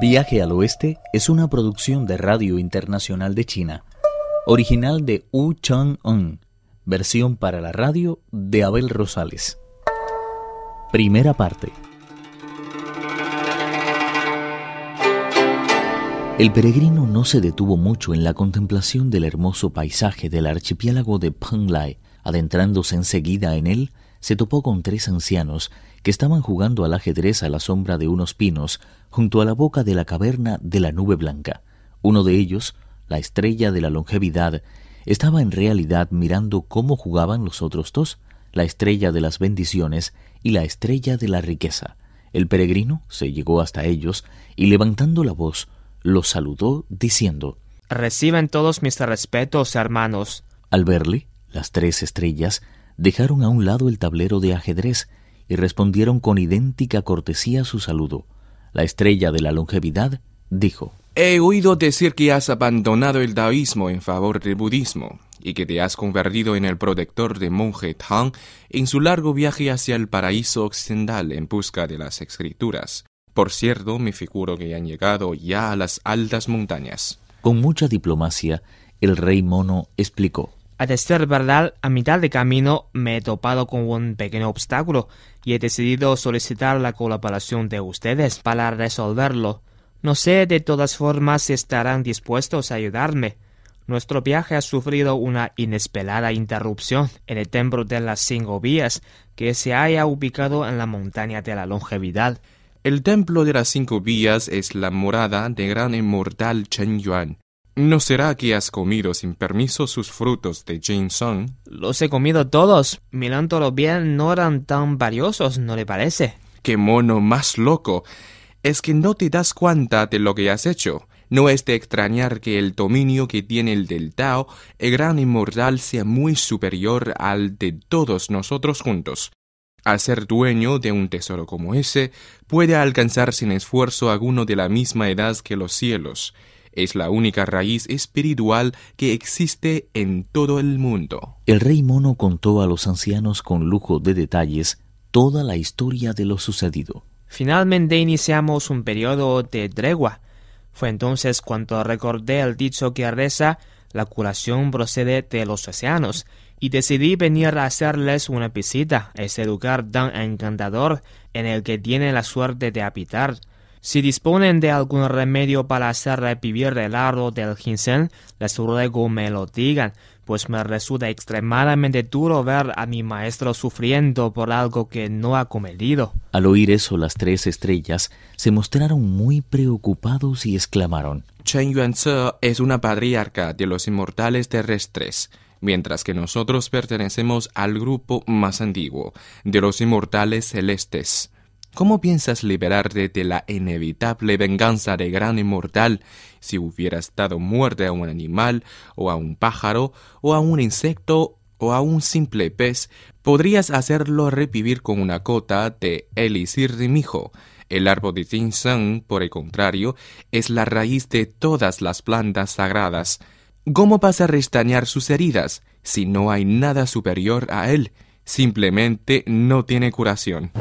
Viaje al Oeste es una producción de Radio Internacional de China, original de Wu Chang-un, versión para la radio de Abel Rosales. Primera parte. El peregrino no se detuvo mucho en la contemplación del hermoso paisaje del archipiélago de Penglai. Adentrándose enseguida en él, se topó con tres ancianos que estaban jugando al ajedrez a la sombra de unos pinos junto a la boca de la caverna de la nube blanca. Uno de ellos, la estrella de la longevidad, estaba en realidad mirando cómo jugaban los otros dos, la estrella de las bendiciones y la estrella de la riqueza. El peregrino se llegó hasta ellos y levantando la voz, los saludó diciendo Reciben todos mis respetos, hermanos. Al verle, las tres estrellas dejaron a un lado el tablero de ajedrez y respondieron con idéntica cortesía su saludo. La estrella de la longevidad dijo He oído decir que has abandonado el taoísmo en favor del budismo y que te has convertido en el protector de monje Tang en su largo viaje hacia el paraíso occidental en busca de las escrituras. Por cierto, me figuro que han llegado ya a las altas montañas. Con mucha diplomacia, el rey mono explicó. A decir verdad, a mitad de camino me he topado con un pequeño obstáculo y he decidido solicitar la colaboración de ustedes para resolverlo. No sé de todas formas si estarán dispuestos a ayudarme. Nuestro viaje ha sufrido una inesperada interrupción en el templo de las cinco vías que se haya ubicado en la montaña de la longevidad. El templo de las cinco vías es la morada de gran inmortal Chen Yuan. ¿No será que has comido sin permiso sus frutos de Song? Los he comido todos. Mirándolo bien, no eran tan valiosos, ¿no le parece? ¡Qué mono más loco! Es que no te das cuenta de lo que has hecho. No es de extrañar que el dominio que tiene el del Tao, el gran inmortal, sea muy superior al de todos nosotros juntos. Al ser dueño de un tesoro como ese, puede alcanzar sin esfuerzo alguno de la misma edad que los cielos. Es la única raíz espiritual que existe en todo el mundo. El rey mono contó a los ancianos con lujo de detalles toda la historia de lo sucedido. Finalmente iniciamos un periodo de tregua. Fue entonces cuando recordé el dicho que reza la curación procede de los océanos y decidí venir a hacerles una visita a ese lugar tan encantador en el que tienen la suerte de habitar. Si disponen de algún remedio para hacer revivir el árbol del ginseng, les ruego me lo digan, pues me resulta extremadamente duro ver a mi maestro sufriendo por algo que no ha cometido. Al oír eso, las tres estrellas se mostraron muy preocupados y exclamaron: Chen Yuanze es una patriarca de los inmortales terrestres mientras que nosotros pertenecemos al grupo más antiguo, de los inmortales celestes. ¿Cómo piensas liberarte de la inevitable venganza de gran inmortal si hubieras dado muerte a un animal, o a un pájaro, o a un insecto, o a un simple pez? Podrías hacerlo revivir con una cota de Elisir de mijo. El árbol de Tinsang, por el contrario, es la raíz de todas las plantas sagradas. ¿Cómo vas a restañar sus heridas si no hay nada superior a él? Simplemente no tiene curación.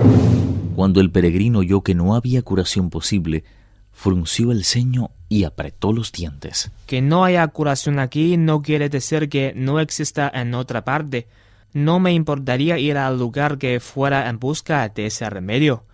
Cuando el peregrino oyó que no había curación posible, frunció el ceño y apretó los dientes. Que no haya curación aquí no quiere decir que no exista en otra parte. No me importaría ir al lugar que fuera en busca de ese remedio.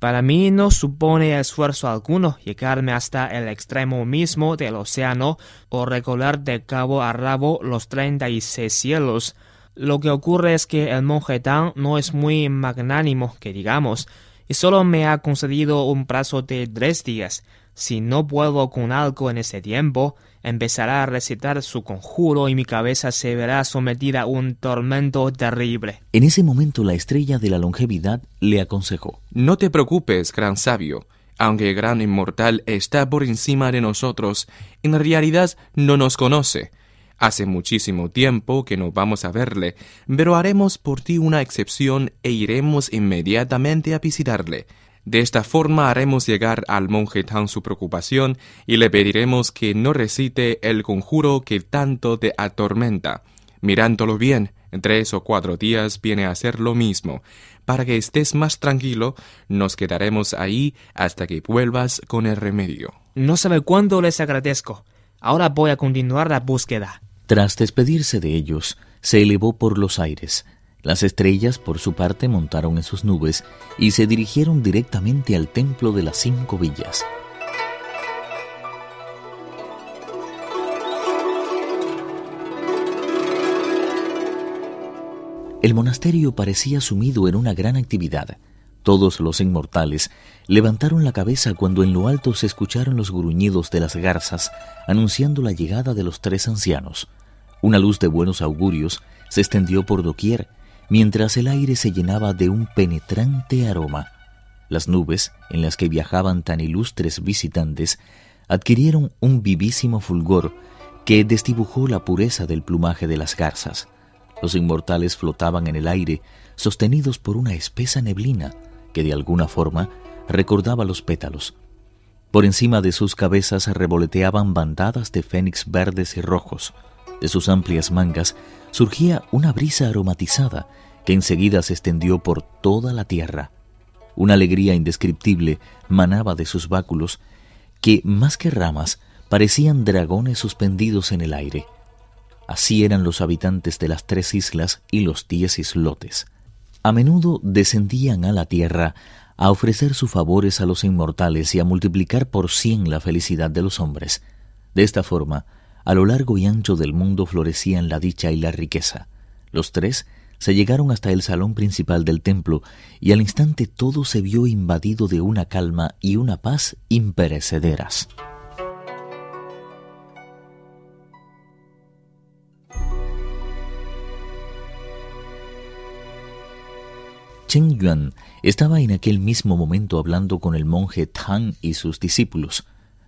Para mí no supone esfuerzo alguno llegarme hasta el extremo mismo del océano o recorrer de cabo a rabo los treinta y seis cielos. Lo que ocurre es que el monje Tang no es muy magnánimo, que digamos, y solo me ha concedido un plazo de tres días. Si no puedo con algo en ese tiempo, empezará a recitar su conjuro y mi cabeza se verá sometida a un tormento terrible. En ese momento la estrella de la longevidad le aconsejó No te preocupes, gran sabio. Aunque el gran inmortal está por encima de nosotros, en realidad no nos conoce. Hace muchísimo tiempo que no vamos a verle, pero haremos por ti una excepción e iremos inmediatamente a visitarle. De esta forma haremos llegar al monje Tang su preocupación y le pediremos que no recite el conjuro que tanto te atormenta. Mirándolo bien, En tres o cuatro días viene a ser lo mismo. Para que estés más tranquilo, nos quedaremos ahí hasta que vuelvas con el remedio. No sabe cuándo les agradezco. Ahora voy a continuar la búsqueda. Tras despedirse de ellos, se elevó por los aires. Las estrellas, por su parte, montaron en sus nubes y se dirigieron directamente al templo de las cinco villas. El monasterio parecía sumido en una gran actividad. Todos los inmortales levantaron la cabeza cuando en lo alto se escucharon los gruñidos de las garzas anunciando la llegada de los tres ancianos. Una luz de buenos augurios se extendió por doquier, mientras el aire se llenaba de un penetrante aroma. Las nubes, en las que viajaban tan ilustres visitantes, adquirieron un vivísimo fulgor que desdibujó la pureza del plumaje de las garzas. Los inmortales flotaban en el aire, sostenidos por una espesa neblina que de alguna forma recordaba los pétalos. Por encima de sus cabezas revoloteaban bandadas de fénix verdes y rojos. De sus amplias mangas surgía una brisa aromatizada que enseguida se extendió por toda la tierra. Una alegría indescriptible manaba de sus báculos que, más que ramas, parecían dragones suspendidos en el aire. Así eran los habitantes de las tres islas y los diez islotes. A menudo descendían a la tierra a ofrecer sus favores a los inmortales y a multiplicar por cien la felicidad de los hombres. De esta forma, a lo largo y ancho del mundo florecían la dicha y la riqueza. Los tres se llegaron hasta el salón principal del templo y al instante todo se vio invadido de una calma y una paz imperecederas. Chen Yuan estaba en aquel mismo momento hablando con el monje Tang y sus discípulos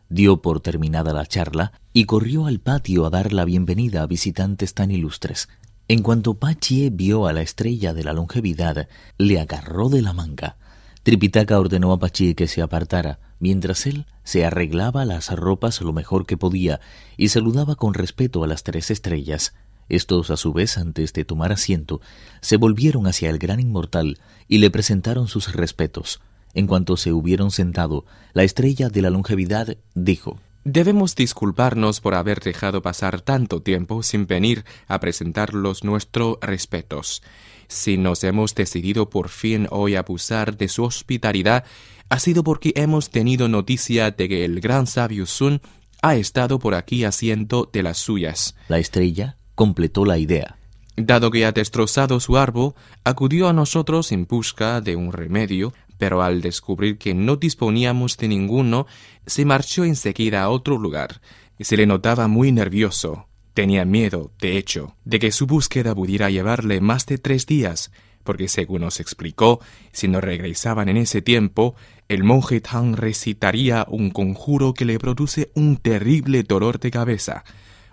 dio por terminada la charla y corrió al patio a dar la bienvenida a visitantes tan ilustres. En cuanto Pachie vio a la estrella de la longevidad, le agarró de la manga. Tripitaka ordenó a Pachie que se apartara, mientras él se arreglaba las ropas lo mejor que podía y saludaba con respeto a las tres estrellas. Estos, a su vez, antes de tomar asiento, se volvieron hacia el gran inmortal y le presentaron sus respetos. En cuanto se hubieron sentado, la estrella de la longevidad dijo Debemos disculparnos por haber dejado pasar tanto tiempo sin venir a presentarlos nuestros respetos. Si nos hemos decidido por fin hoy abusar de su hospitalidad, ha sido porque hemos tenido noticia de que el gran sabio Sun ha estado por aquí haciendo de las suyas. La estrella completó la idea. Dado que ha destrozado su árbol, acudió a nosotros en busca de un remedio pero al descubrir que no disponíamos de ninguno, se marchó enseguida a otro lugar. Se le notaba muy nervioso. Tenía miedo, de hecho, de que su búsqueda pudiera llevarle más de tres días, porque según nos explicó, si no regresaban en ese tiempo, el monje Tang recitaría un conjuro que le produce un terrible dolor de cabeza.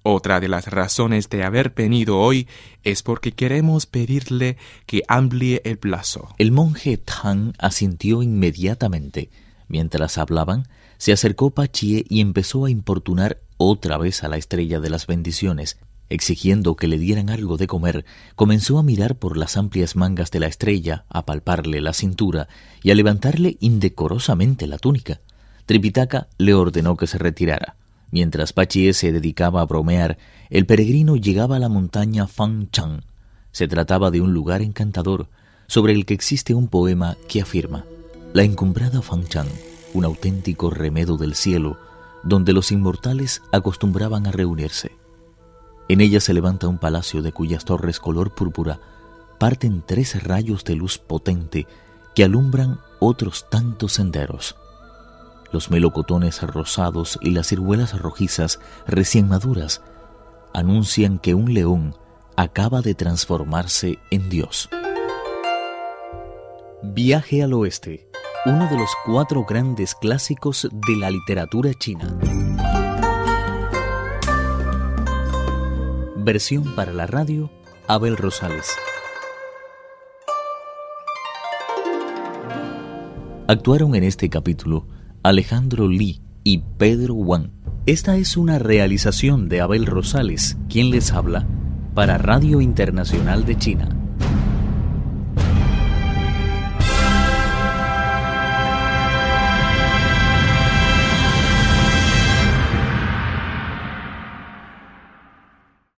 Otra de las razones de haber venido hoy es porque queremos pedirle que amplíe el plazo. El monje Tang asintió inmediatamente. Mientras hablaban, se acercó Pachie y empezó a importunar otra vez a la estrella de las bendiciones. Exigiendo que le dieran algo de comer, comenzó a mirar por las amplias mangas de la estrella, a palparle la cintura y a levantarle indecorosamente la túnica. Tripitaka le ordenó que se retirara. Mientras Pachie se dedicaba a bromear, el peregrino llegaba a la montaña Fang Chang. Se trataba de un lugar encantador, sobre el que existe un poema que afirma La encumbrada Fang Chang, un auténtico remedo del cielo, donde los inmortales acostumbraban a reunirse. En ella se levanta un palacio de cuyas torres color púrpura parten tres rayos de luz potente que alumbran otros tantos senderos. Los melocotones rosados y las ciruelas rojizas recién maduras anuncian que un león acaba de transformarse en Dios. Viaje al Oeste, uno de los cuatro grandes clásicos de la literatura china. Versión para la radio, Abel Rosales. Actuaron en este capítulo Alejandro Lee y Pedro Wang. Esta es una realización de Abel Rosales, quien les habla, Para Radio Internacional de China,